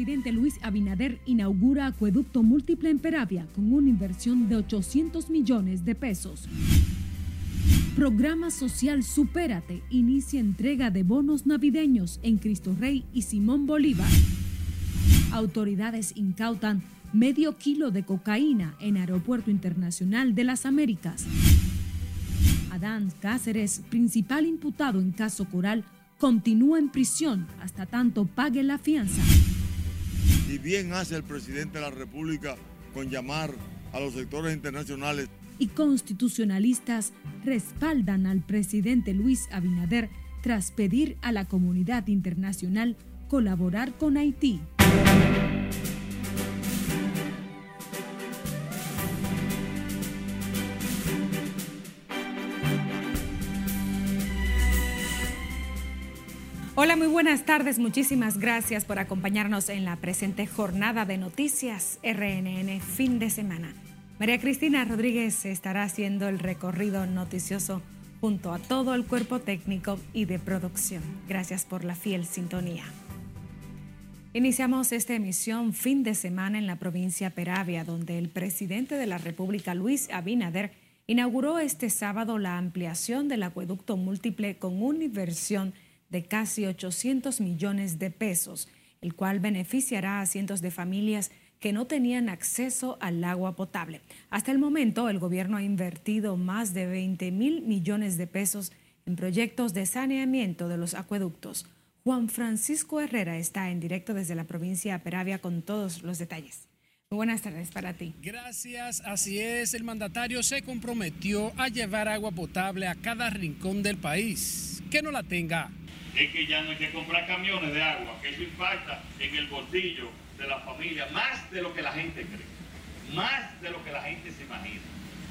presidente Luis Abinader inaugura acueducto múltiple en Peravia con una inversión de 800 millones de pesos. Programa Social Supérate inicia entrega de bonos navideños en Cristo Rey y Simón Bolívar. Autoridades incautan medio kilo de cocaína en Aeropuerto Internacional de las Américas. Adán Cáceres, principal imputado en caso Coral, continúa en prisión hasta tanto pague la fianza. Y bien hace el presidente de la República con llamar a los sectores internacionales. Y constitucionalistas respaldan al presidente Luis Abinader tras pedir a la comunidad internacional colaborar con Haití. Hola, muy buenas tardes. Muchísimas gracias por acompañarnos en la presente jornada de noticias RNN fin de semana. María Cristina Rodríguez estará haciendo el recorrido noticioso junto a todo el cuerpo técnico y de producción. Gracias por la fiel sintonía. Iniciamos esta emisión fin de semana en la provincia Peravia, donde el presidente de la República, Luis Abinader, inauguró este sábado la ampliación del acueducto múltiple con una inversión casi 800 millones de pesos, el cual beneficiará a cientos de familias que no tenían acceso al agua potable. Hasta el momento, el gobierno ha invertido más de 20 mil millones de pesos en proyectos de saneamiento de los acueductos. Juan Francisco Herrera está en directo desde la provincia de Peravia con todos los detalles. Buenas tardes para ti. Gracias, así es. El mandatario se comprometió a llevar agua potable a cada rincón del país. Que no la tenga es que ya no hay que comprar camiones de agua, que eso impacta en el bolsillo de la familia más de lo que la gente cree, más de lo que la gente se imagina.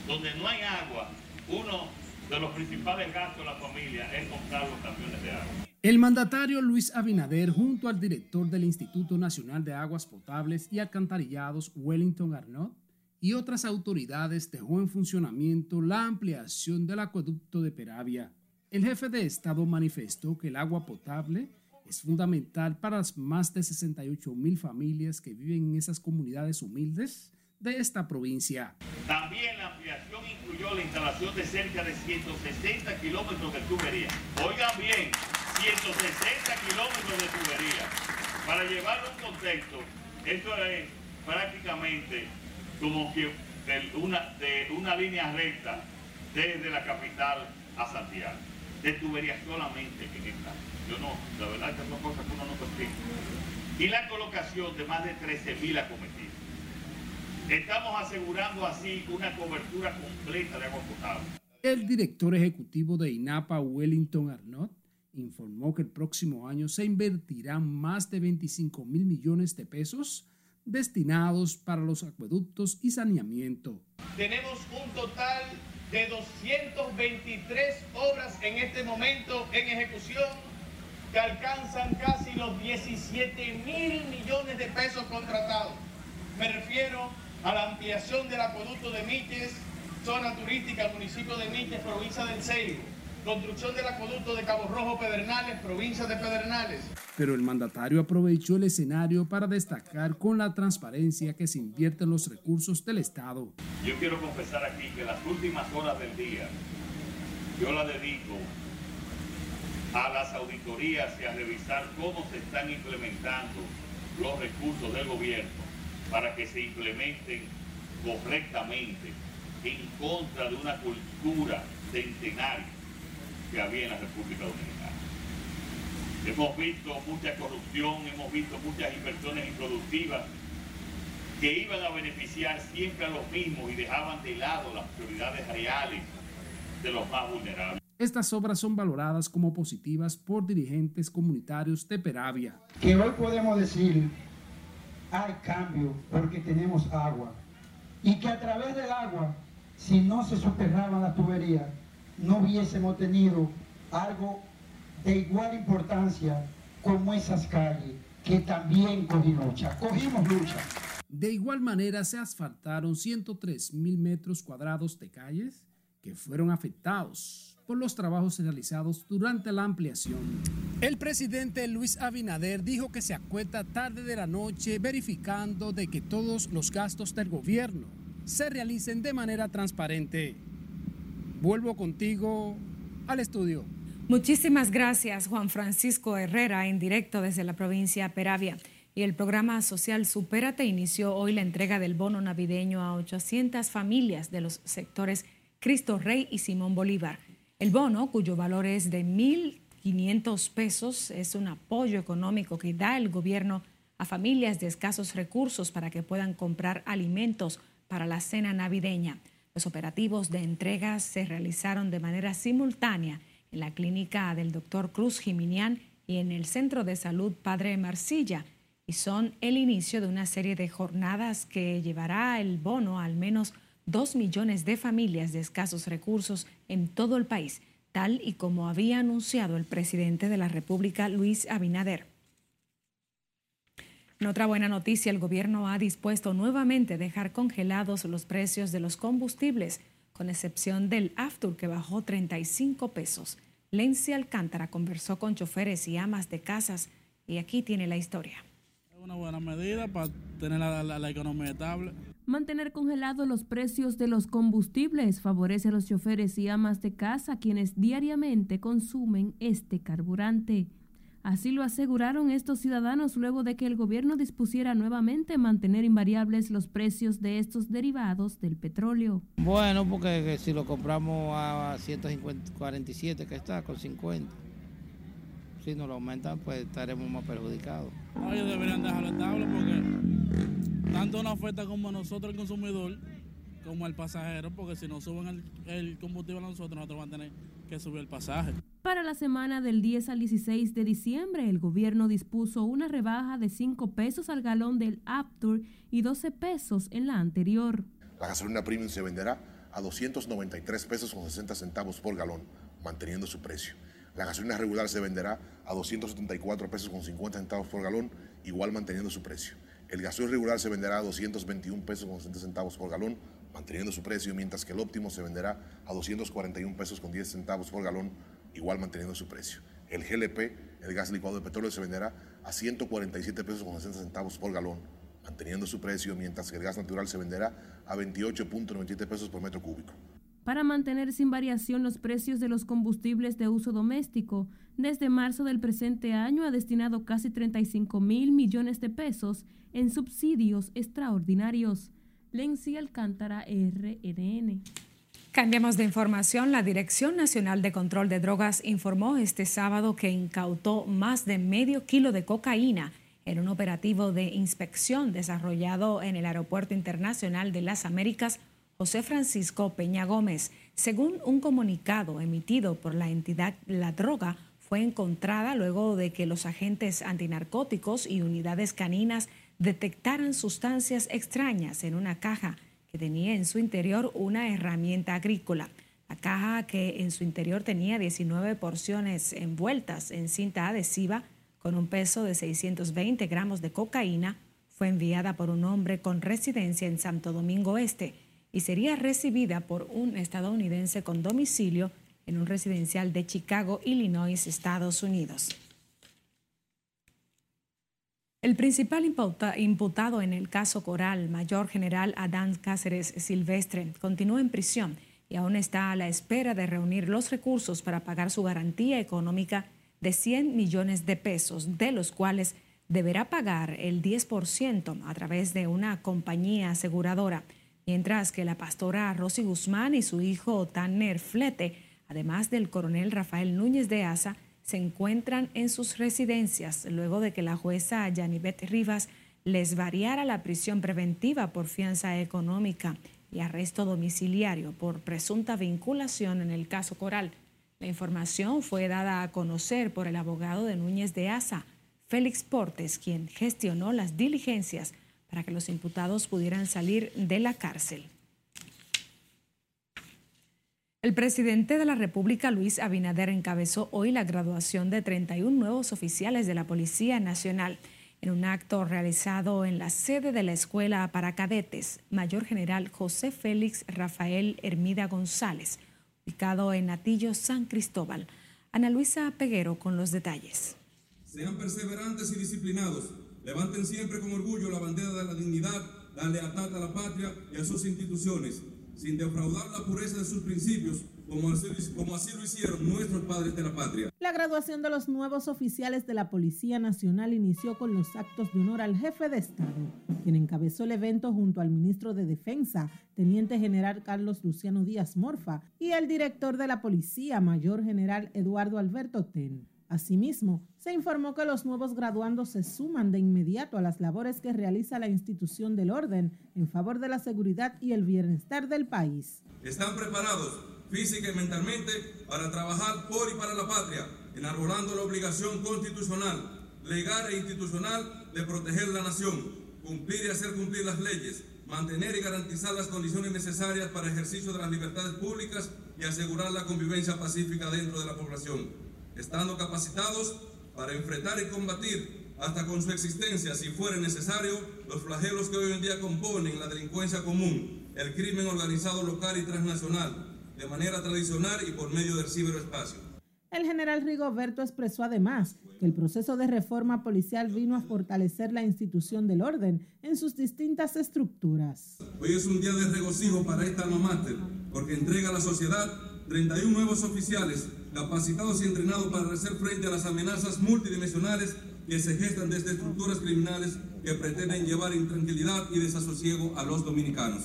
Donde no hay agua, uno de los principales gastos de la familia es comprar los camiones de agua. El mandatario Luis Abinader, junto al director del Instituto Nacional de Aguas Potables y Alcantarillados, Wellington Arnott, y otras autoridades dejó en funcionamiento la ampliación del acueducto de Peravia el jefe de Estado manifestó que el agua potable es fundamental para las más de 68 mil familias que viven en esas comunidades humildes de esta provincia. También la ampliación incluyó la instalación de cerca de 160 kilómetros de tubería. Oigan bien, 160 kilómetros de tubería. Para llevarlo en contexto, esto es prácticamente como que de una línea recta desde la capital a Santiago de tuberías solamente en esta. Yo no, la verdad que son cosas que uno no consigue. Y la colocación de más de 13.000 acometidos. Estamos asegurando así una cobertura completa de agua potable. El director ejecutivo de INAPA, Wellington Arnott, informó que el próximo año se invertirán más de 25 mil millones de pesos destinados para los acueductos y saneamiento. Tenemos un total de 223 obras en este momento en ejecución que alcanzan casi los 17 mil millones de pesos contratados. Me refiero a la ampliación del acueducto de Miches, zona turística, municipio de Miches, provincia del Ceibo construcción del acueducto de Cabo Rojo Pedernales, provincia de Pedernales. Pero el mandatario aprovechó el escenario para destacar con la transparencia que se invierte en los recursos del Estado. Yo quiero confesar aquí que las últimas horas del día yo la dedico a las auditorías y a revisar cómo se están implementando los recursos del gobierno para que se implementen correctamente en contra de una cultura centenaria que había en la República Dominicana. Hemos visto mucha corrupción, hemos visto muchas inversiones improductivas que iban a beneficiar siempre a los mismos y dejaban de lado las prioridades reales de los más vulnerables. Estas obras son valoradas como positivas por dirigentes comunitarios de Peravia. Que hoy podemos decir, hay cambio porque tenemos agua. Y que a través del agua, si no se soterraban las tuberías, no hubiésemos tenido algo de igual importancia como esas calles que también cogimos lucha. Cogimos lucha. De igual manera se asfaltaron 103 mil metros cuadrados de calles que fueron afectados por los trabajos realizados durante la ampliación. El presidente Luis Abinader dijo que se acuesta tarde de la noche verificando de que todos los gastos del gobierno se realicen de manera transparente. Vuelvo contigo al estudio. Muchísimas gracias, Juan Francisco Herrera, en directo desde la provincia Peravia. Y el programa social Supérate inició hoy la entrega del bono navideño a 800 familias de los sectores Cristo Rey y Simón Bolívar. El bono, cuyo valor es de 1.500 pesos, es un apoyo económico que da el gobierno a familias de escasos recursos para que puedan comprar alimentos para la cena navideña. Los operativos de entrega se realizaron de manera simultánea en la clínica del doctor Cruz Jiminián y en el Centro de Salud Padre Marcilla y son el inicio de una serie de jornadas que llevará el bono a al menos dos millones de familias de escasos recursos en todo el país, tal y como había anunciado el presidente de la República, Luis Abinader. En otra buena noticia, el gobierno ha dispuesto nuevamente dejar congelados los precios de los combustibles con excepción del Aftur que bajó 35 pesos. Lenzi Alcántara conversó con choferes y amas de casas y aquí tiene la historia. Es una buena medida para tener la, economía estable. Mantener congelados los precios de los combustibles favorece a los choferes y amas de casa quienes diariamente consumen este carburante. Así lo aseguraron estos ciudadanos luego de que el gobierno dispusiera nuevamente mantener invariables los precios de estos derivados del petróleo. Bueno, porque si lo compramos a 147 que está, con 50, si nos lo aumentan, pues estaremos más perjudicados. ellos deberían dejarlo estable porque tanto nos afecta como a nosotros el consumidor, como al pasajero, porque si nos suben el, el combustible a nosotros, nosotros vamos a tener que subir el pasaje. Para la semana del 10 al 16 de diciembre, el gobierno dispuso una rebaja de 5 pesos al galón del Aptur y 12 pesos en la anterior. La gasolina premium se venderá a 293 pesos con 60 centavos por galón, manteniendo su precio. La gasolina regular se venderá a 274 pesos con 50 centavos por galón, igual manteniendo su precio. El gasoil regular se venderá a 221 pesos con 60 centavos por galón, manteniendo su precio, mientras que el óptimo se venderá a 241 pesos con 10 centavos por galón, igual manteniendo su precio. El GLP, el gas licuado de petróleo, se venderá a 147 pesos con 60 centavos por galón, manteniendo su precio, mientras que el gas natural se venderá a 28.97 pesos por metro cúbico. Para mantener sin variación los precios de los combustibles de uso doméstico, desde marzo del presente año ha destinado casi 35 mil millones de pesos en subsidios extraordinarios. Lenzi Alcántara, RNN. Cambiamos de información. La Dirección Nacional de Control de Drogas informó este sábado que incautó más de medio kilo de cocaína en un operativo de inspección desarrollado en el Aeropuerto Internacional de las Américas José Francisco Peña Gómez. Según un comunicado emitido por la entidad, la droga fue encontrada luego de que los agentes antinarcóticos y unidades caninas detectaran sustancias extrañas en una caja que tenía en su interior una herramienta agrícola. La caja que en su interior tenía 19 porciones envueltas en cinta adhesiva con un peso de 620 gramos de cocaína fue enviada por un hombre con residencia en Santo Domingo Este y sería recibida por un estadounidense con domicilio en un residencial de Chicago, Illinois, Estados Unidos. El principal imputado en el caso Coral, Mayor General Adán Cáceres Silvestre, continúa en prisión y aún está a la espera de reunir los recursos para pagar su garantía económica de 100 millones de pesos, de los cuales deberá pagar el 10% a través de una compañía aseguradora, mientras que la pastora Rosy Guzmán y su hijo Tanner Flete, además del coronel Rafael Núñez de Asa, se encuentran en sus residencias luego de que la jueza Yanivet Rivas les variara la prisión preventiva por fianza económica y arresto domiciliario por presunta vinculación en el caso Coral. La información fue dada a conocer por el abogado de Núñez de Asa, Félix Portes, quien gestionó las diligencias para que los imputados pudieran salir de la cárcel. El presidente de la República, Luis Abinader, encabezó hoy la graduación de 31 nuevos oficiales de la Policía Nacional en un acto realizado en la sede de la Escuela para Cadetes, Mayor General José Félix Rafael Hermida González, ubicado en Atillo, San Cristóbal. Ana Luisa Peguero con los detalles. Sean perseverantes y disciplinados. Levanten siempre con orgullo la bandera de la dignidad, la lealtad a la patria y a sus instituciones, sin defraudar la pureza de sus principios, como así, lo hicieron nuestros padres de la patria. La graduación de los nuevos oficiales de la Policía Nacional inició con los actos de honor al jefe de Estado, quien encabezó el evento junto al ministro de Defensa, Teniente General Carlos Luciano Díaz Morfa, y el director de la Policía, Mayor General Eduardo Alberto Ten. Asimismo, se informó que los nuevos graduandos se suman de inmediato a las labores que realiza la institución del orden en favor de la seguridad y el bienestar del país. Están preparados física y mentalmente para trabajar por y para la patria, enarbolando la obligación constitucional, legal e institucional de proteger la nación, cumplir y hacer cumplir las leyes, mantener y garantizar las condiciones necesarias para ejercicio de las libertades públicas y asegurar la convivencia pacífica dentro de la población estando capacitados para enfrentar y combatir hasta con su existencia, si fuera necesario, los flagelos que hoy en día componen la delincuencia común, el crimen organizado local y transnacional, de manera tradicional y por medio del ciberespacio. El general Rigoberto expresó además que el proceso de reforma policial vino a fortalecer la institución del orden en sus distintas estructuras. Hoy es un día de regocijo para esta alma porque entrega a la sociedad 31 nuevos oficiales capacitados y entrenados para hacer frente a las amenazas multidimensionales que se gestan desde estructuras criminales que pretenden llevar intranquilidad y desasosiego a los dominicanos.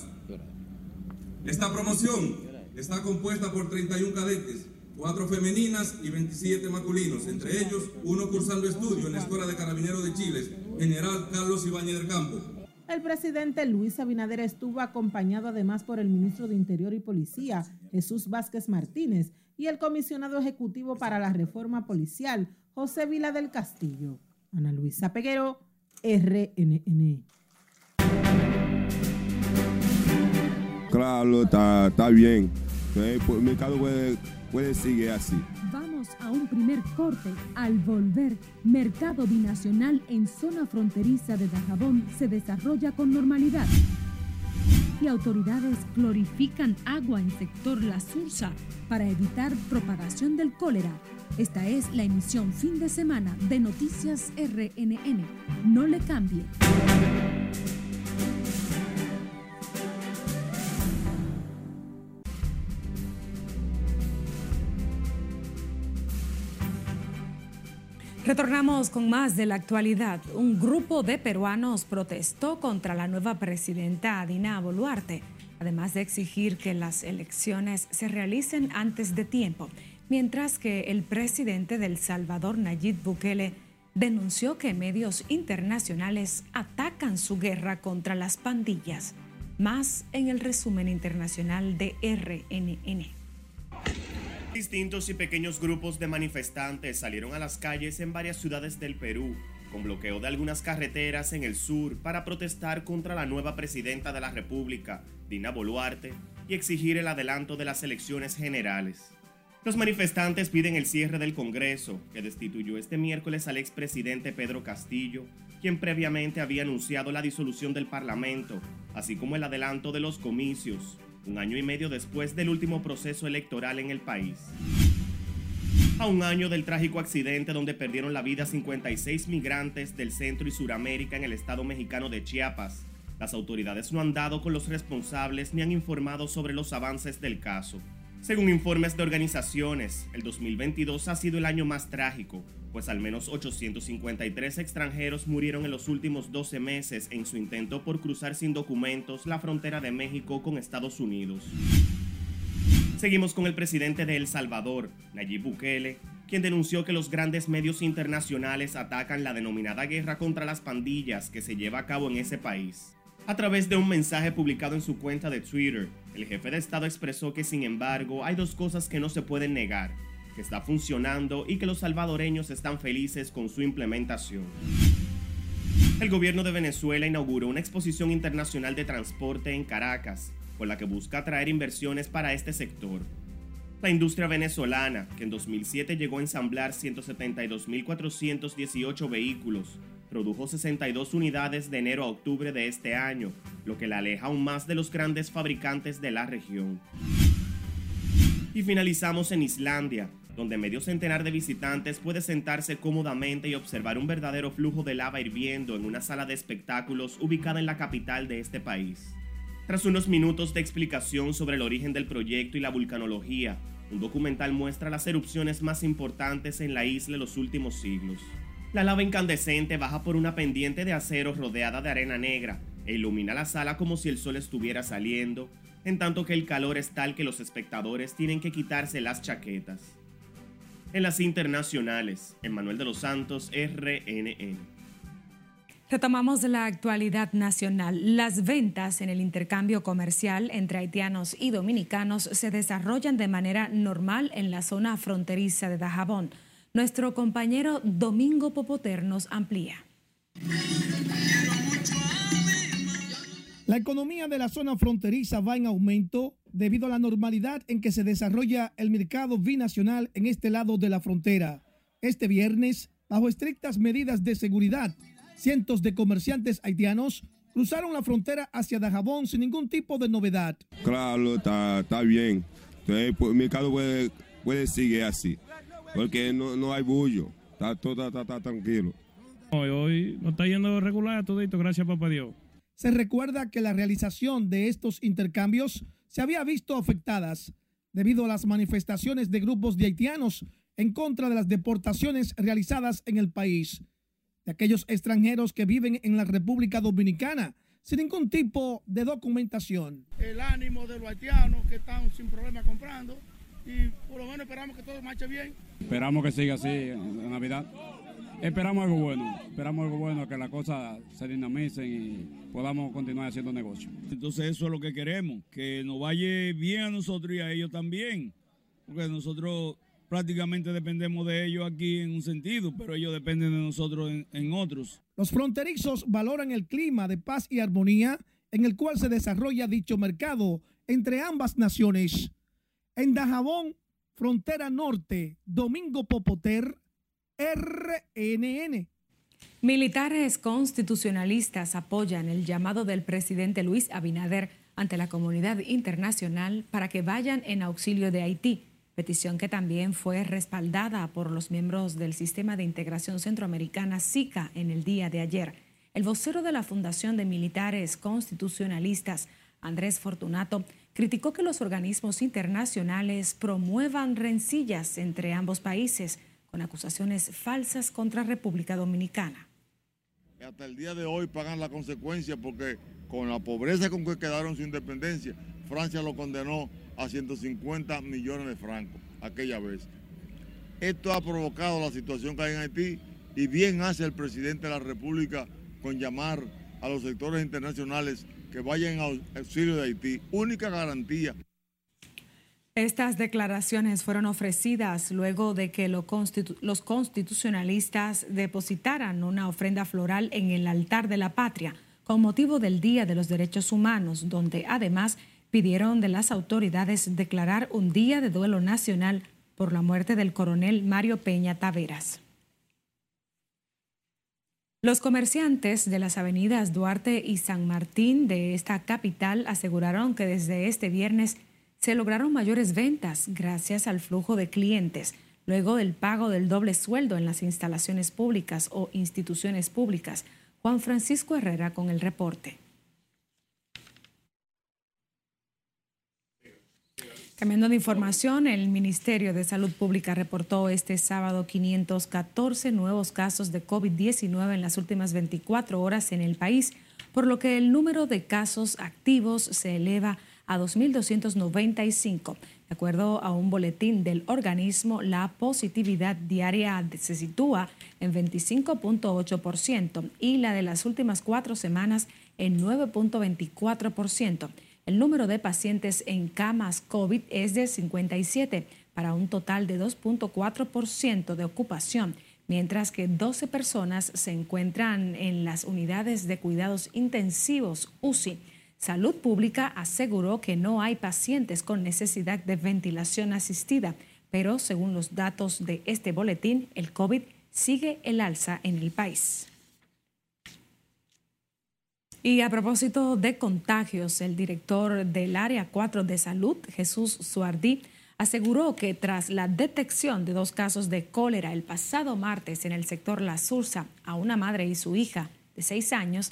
Esta promoción está compuesta por 31 cadetes, 4 femeninas y 27 masculinos, entre ellos uno cursando estudio en la Escuela de Carabineros de Chile, General Carlos Ibáñez del Campo. El presidente Luis Abinader estuvo acompañado además por el ministro de Interior y Policía, Jesús Vázquez Martínez, y el comisionado ejecutivo para la reforma policial, José Vila del Castillo. Ana Luisa Peguero, RNN. Claro, está, está bien. El mercado puede, puede seguir así. A un primer corte. Al volver, mercado binacional en zona fronteriza de Dajabón se desarrolla con normalidad. Y autoridades glorifican agua en sector La Sursa para evitar propagación del cólera. Esta es la emisión fin de semana de Noticias RNN. No le cambie. Retornamos con más de la actualidad. Un grupo de peruanos protestó contra la nueva presidenta Dina Boluarte además de exigir que las elecciones se realicen antes de tiempo, mientras que el presidente del Salvador, Nayib Bukele, denunció que medios internacionales atacan su guerra contra las pandillas. Más en el resumen internacional de RNN. Distintos y pequeños grupos de manifestantes salieron a las calles en varias ciudades del Perú con bloqueo de algunas carreteras en el sur para protestar contra la nueva presidenta de la República, Dina Boluarte, y exigir el adelanto de las elecciones generales. Los manifestantes piden el cierre del Congreso, que destituyó este miércoles al expresidente Pedro Castillo, quien previamente había anunciado la disolución del Parlamento, así como el adelanto de los comicios, un año y medio después del último proceso electoral en el país. A un año del trágico accidente donde perdieron la vida 56 migrantes del Centro y Suramérica en el estado mexicano de Chiapas, las autoridades no han dado con los responsables ni han informado sobre los avances del caso. Según informes de organizaciones, el 2022 ha sido el año más trágico, pues al menos 853 extranjeros murieron en los últimos 12 meses en su intento por cruzar sin documentos la frontera de México con Estados Unidos. Seguimos con el presidente de El Salvador, Nayib Bukele, quien denunció que los grandes medios internacionales atacan la denominada guerra contra las pandillas que se lleva a cabo en ese país. A través de un mensaje publicado en su cuenta de Twitter, el jefe de Estado expresó que sin embargo hay dos cosas que no se pueden negar, que está funcionando y que los salvadoreños están felices con su implementación. El gobierno de Venezuela inauguró una exposición internacional de transporte en Caracas, con la que busca atraer inversiones para este sector. La industria venezolana, que en 2007 llegó a ensamblar 172.418 vehículos, produjo 62 unidades de enero a octubre de este año, lo que la aleja aún más de los grandes fabricantes de la región. Y finalizamos en Islandia, donde medio centenar de visitantes puede sentarse cómodamente y observar un verdadero flujo de lava hirviendo en una sala de espectáculos ubicada en la capital de este país. Tras unos minutos de explicación sobre el origen del proyecto y la vulcanología, un documental muestra las erupciones más importantes en la isla en los últimos siglos. La lava incandescente baja por una pendiente de acero rodeada de arena negra e ilumina la sala como si el sol estuviera saliendo, en tanto que el calor es tal que los espectadores tienen que quitarse las chaquetas. En las internacionales, Manuel de los Santos, RNN. Retomamos la actualidad nacional. Las ventas en el intercambio comercial entre haitianos y dominicanos se desarrollan de manera normal en la zona fronteriza de Dajabón. Nuestro compañero Domingo Popoter nos amplía. La economía de la zona fronteriza va en aumento debido a la normalidad en que se desarrolla el mercado binacional en este lado de la frontera. Este viernes, bajo estrictas medidas de seguridad, cientos de comerciantes haitianos cruzaron la frontera hacia Dajabón sin ningún tipo de novedad. Claro, está, bien. Entonces, pues, el mercado puede, puede seguir así, porque no, hay bullo, está todo está, tranquilo. Hoy, hoy no está yendo regular todito, gracias papá Dios. Se recuerda que la realización de estos intercambios se había visto afectadas debido a las manifestaciones de grupos de haitianos en contra de las deportaciones realizadas en el país, de aquellos extranjeros que viven en la República Dominicana sin ningún tipo de documentación. El ánimo de los haitianos que están sin problema comprando y por lo menos esperamos que todo marche bien. Esperamos que siga así en Navidad. Esperamos algo bueno, esperamos algo bueno, que las cosas se dinamicen y podamos continuar haciendo negocio. Entonces eso es lo que queremos, que nos vaya bien a nosotros y a ellos también, porque nosotros prácticamente dependemos de ellos aquí en un sentido, pero ellos dependen de nosotros en, en otros. Los fronterizos valoran el clima de paz y armonía en el cual se desarrolla dicho mercado entre ambas naciones. En Dajabón, frontera norte, Domingo Popoter, RNN. Militares constitucionalistas apoyan el llamado del presidente Luis Abinader ante la comunidad internacional para que vayan en auxilio de Haití, petición que también fue respaldada por los miembros del Sistema de Integración Centroamericana SICA en el día de ayer. El vocero de la Fundación de Militares Constitucionalistas, Andrés Fortunato, criticó que los organismos internacionales promuevan rencillas entre ambos países con acusaciones falsas contra República Dominicana. Hasta el día de hoy pagan la consecuencia porque con la pobreza con que quedaron su independencia, Francia lo condenó a 150 millones de francos aquella vez. Esto ha provocado la situación que hay en Haití y bien hace el presidente de la República con llamar a los sectores internacionales que vayan a auxilio de Haití. Única garantía estas declaraciones fueron ofrecidas luego de que los constitucionalistas depositaran una ofrenda floral en el altar de la patria con motivo del Día de los Derechos Humanos, donde además pidieron de las autoridades declarar un día de duelo nacional por la muerte del coronel Mario Peña Taveras. Los comerciantes de las avenidas Duarte y San Martín de esta capital aseguraron que desde este viernes se lograron mayores ventas gracias al flujo de clientes, luego del pago del doble sueldo en las instalaciones públicas o instituciones públicas. Juan Francisco Herrera con el reporte. Cambiando de información, el Ministerio de Salud Pública reportó este sábado 514 nuevos casos de COVID-19 en las últimas 24 horas en el país, por lo que el número de casos activos se eleva a a 2.295. De acuerdo a un boletín del organismo, la positividad diaria se sitúa en 25.8% y la de las últimas cuatro semanas en 9.24%. El número de pacientes en camas COVID es de 57 para un total de 2.4% de ocupación, mientras que 12 personas se encuentran en las unidades de cuidados intensivos UCI Salud Pública aseguró que no hay pacientes con necesidad de ventilación asistida, pero según los datos de este boletín, el COVID sigue el alza en el país. Y a propósito de contagios, el director del Área 4 de Salud, Jesús Suardí, aseguró que tras la detección de dos casos de cólera el pasado martes en el sector La Sursa a una madre y su hija de seis años,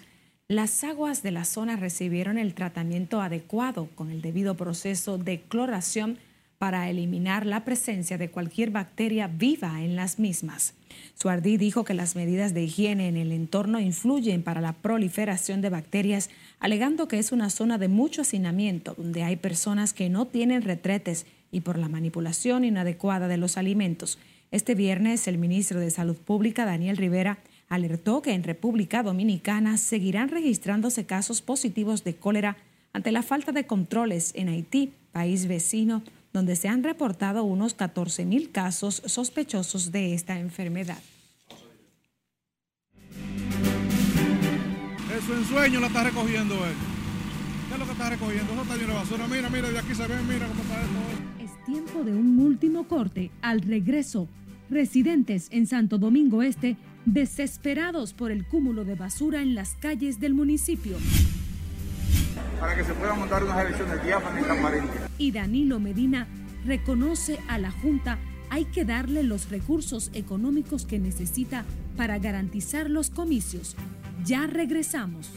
las aguas de la zona recibieron el tratamiento adecuado con el debido proceso de cloración para eliminar la presencia de cualquier bacteria viva en las mismas. Suardí dijo que las medidas de higiene en el entorno influyen para la proliferación de bacterias, alegando que es una zona de mucho hacinamiento donde hay personas que no tienen retretes y por la manipulación inadecuada de los alimentos. Este viernes, el ministro de Salud Pública, Daniel Rivera, alertó que en República Dominicana seguirán registrándose casos positivos de cólera ante la falta de controles en Haití, país vecino, donde se han reportado unos 14 mil casos sospechosos de esta enfermedad. Eso en sueño la está recogiendo él. ¿Qué es lo que está recogiendo? Eso está lleno de basura. Mira, mira, de aquí se ve, mira cómo está esto. Es tiempo de un último corte. Al regreso, residentes en Santo Domingo Este desesperados por el cúmulo de basura en las calles del municipio para que se puedan montar unas elecciones diáfanas y transparentes. Y Danilo Medina reconoce a la Junta hay que darle los recursos económicos que necesita para garantizar los comicios. Ya regresamos.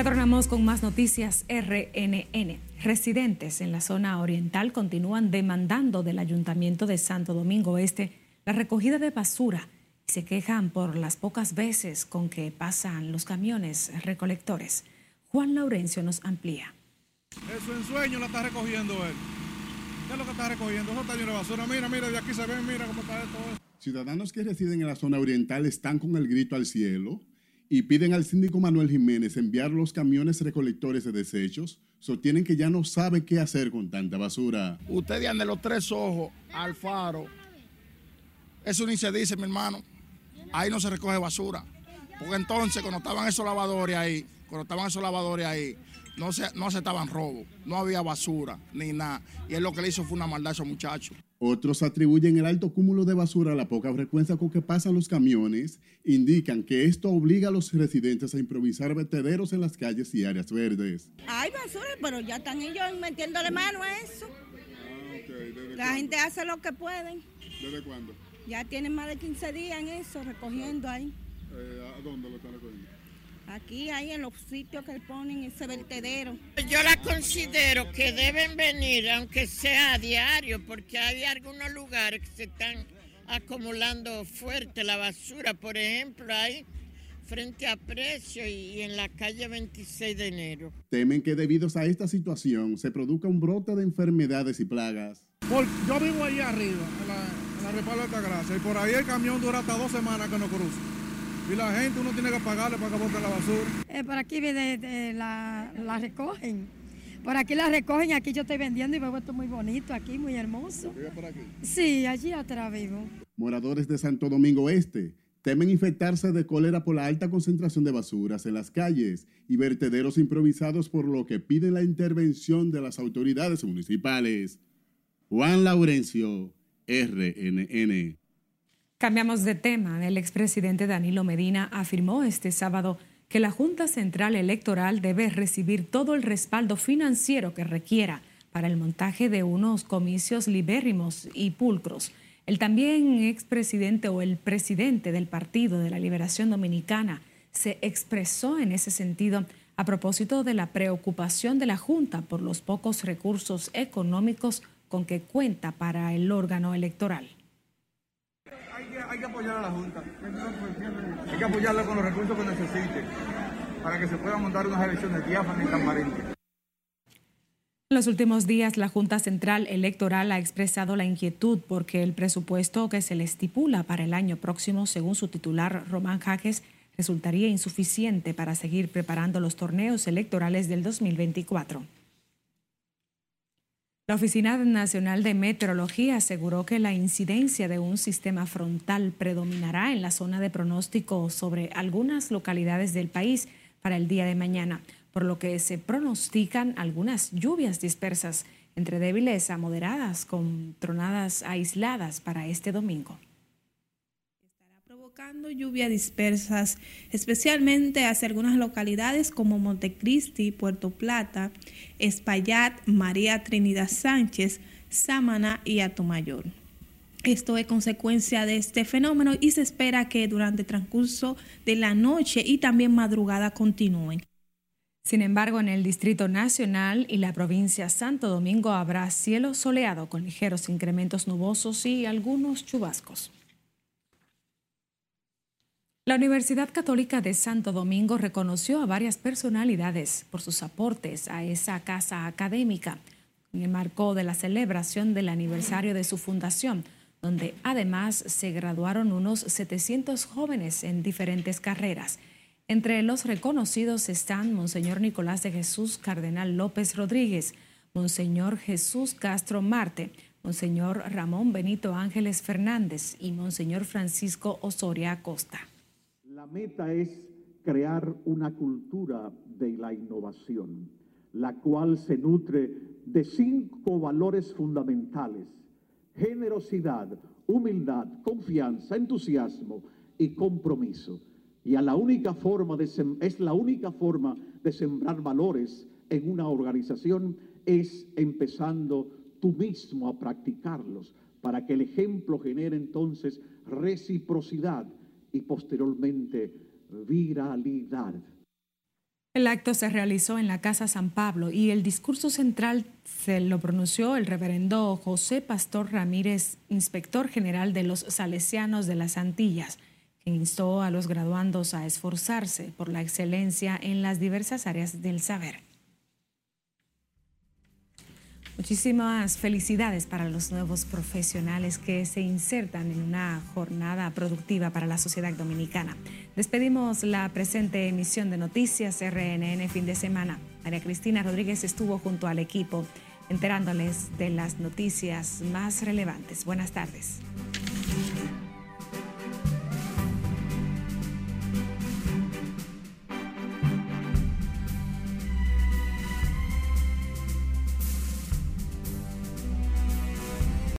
Retornamos con más noticias RNN. Residentes en la zona oriental continúan demandando del Ayuntamiento de Santo Domingo Este la recogida de basura y se quejan por las pocas veces con que pasan los camiones recolectores. Juan Laurencio nos amplía. Eso en sueño la está recogiendo él. ¿Qué es lo que está recogiendo? Eso está lleno de basura. Mira, mira, de aquí se ve, mira cómo está esto. Ciudadanos que residen en la zona oriental están con el grito al cielo y piden al síndico Manuel Jiménez enviar los camiones recolectores de desechos, sostienen que ya no saben qué hacer con tanta basura. Ustedes de los tres ojos al faro. Eso ni se dice, mi hermano. Ahí no se recoge basura. Porque entonces, cuando estaban esos lavadores ahí, cuando estaban esos lavadores ahí, no, se, no aceptaban robo, no había basura ni nada. Y él lo que le hizo fue una maldad a esos muchachos. Otros atribuyen el alto cúmulo de basura a la poca frecuencia con que pasan los camiones. Indican que esto obliga a los residentes a improvisar vertederos en las calles y áreas verdes. Hay basura, pero ya están ellos metiéndole mano a eso. Ah, la gente hace lo que pueden. ¿Desde cuándo? Ya tienen más de 15 días en eso, recogiendo ahí. Eh, ¿A dónde lo están recogiendo? Aquí hay en los sitios que ponen ese vertedero. Yo la considero que deben venir, aunque sea a diario, porque hay algunos lugares que se están acumulando fuerte la basura. Por ejemplo, hay frente a Precio y en la calle 26 de enero. Temen que debido a esta situación se produzca un brote de enfermedades y plagas. yo vivo ahí arriba, en la, en la de Gracia, y por ahí el camión dura hasta dos semanas que no cruza. Y la gente uno tiene que pagarle para que bote la basura. Eh, por aquí la, la, recogen. Por aquí la recogen, aquí yo estoy vendiendo y veo esto muy bonito aquí, muy hermoso. ¿Vive por aquí? Sí, allí atrás vivo. Moradores de Santo Domingo Este temen infectarse de cólera por la alta concentración de basuras en las calles y vertederos improvisados, por lo que piden la intervención de las autoridades municipales. Juan Laurencio, RNN. Cambiamos de tema. El expresidente Danilo Medina afirmó este sábado que la Junta Central Electoral debe recibir todo el respaldo financiero que requiera para el montaje de unos comicios libérrimos y pulcros. El también expresidente o el presidente del Partido de la Liberación Dominicana se expresó en ese sentido a propósito de la preocupación de la Junta por los pocos recursos económicos con que cuenta para el órgano electoral que apoyar a la Junta. Hay que apoyarla con los recursos que necesite para que se puedan montar unas elecciones diáfanas y transparentes. En los últimos días, la Junta Central Electoral ha expresado la inquietud porque el presupuesto que se le estipula para el año próximo, según su titular Román Jaques, resultaría insuficiente para seguir preparando los torneos electorales del 2024. La Oficina Nacional de Meteorología aseguró que la incidencia de un sistema frontal predominará en la zona de pronóstico sobre algunas localidades del país para el día de mañana, por lo que se pronostican algunas lluvias dispersas entre débiles a moderadas con tronadas aisladas para este domingo provocando lluvias dispersas, especialmente hacia algunas localidades como Montecristi, Puerto Plata, Espaillat, María Trinidad Sánchez, Sámana y Atomayor. Esto es consecuencia de este fenómeno y se espera que durante el transcurso de la noche y también madrugada continúen. Sin embargo, en el Distrito Nacional y la provincia Santo Domingo habrá cielo soleado con ligeros incrementos nubosos y algunos chubascos. La Universidad Católica de Santo Domingo reconoció a varias personalidades por sus aportes a esa casa académica en el marco de la celebración del aniversario de su fundación, donde además se graduaron unos 700 jóvenes en diferentes carreras. Entre los reconocidos están Monseñor Nicolás de Jesús Cardenal López Rodríguez, Monseñor Jesús Castro Marte, Monseñor Ramón Benito Ángeles Fernández y Monseñor Francisco Osoria Acosta. La meta es crear una cultura de la innovación, la cual se nutre de cinco valores fundamentales, generosidad, humildad, confianza, entusiasmo y compromiso. Y a la única forma de es la única forma de sembrar valores en una organización es empezando tú mismo a practicarlos para que el ejemplo genere entonces reciprocidad y posteriormente viralidad. El acto se realizó en la Casa San Pablo y el discurso central se lo pronunció el reverendo José Pastor Ramírez, inspector general de los Salesianos de las Antillas, que instó a los graduandos a esforzarse por la excelencia en las diversas áreas del saber. Muchísimas felicidades para los nuevos profesionales que se insertan en una jornada productiva para la sociedad dominicana. Despedimos la presente emisión de Noticias RNN fin de semana. María Cristina Rodríguez estuvo junto al equipo enterándoles de las noticias más relevantes. Buenas tardes.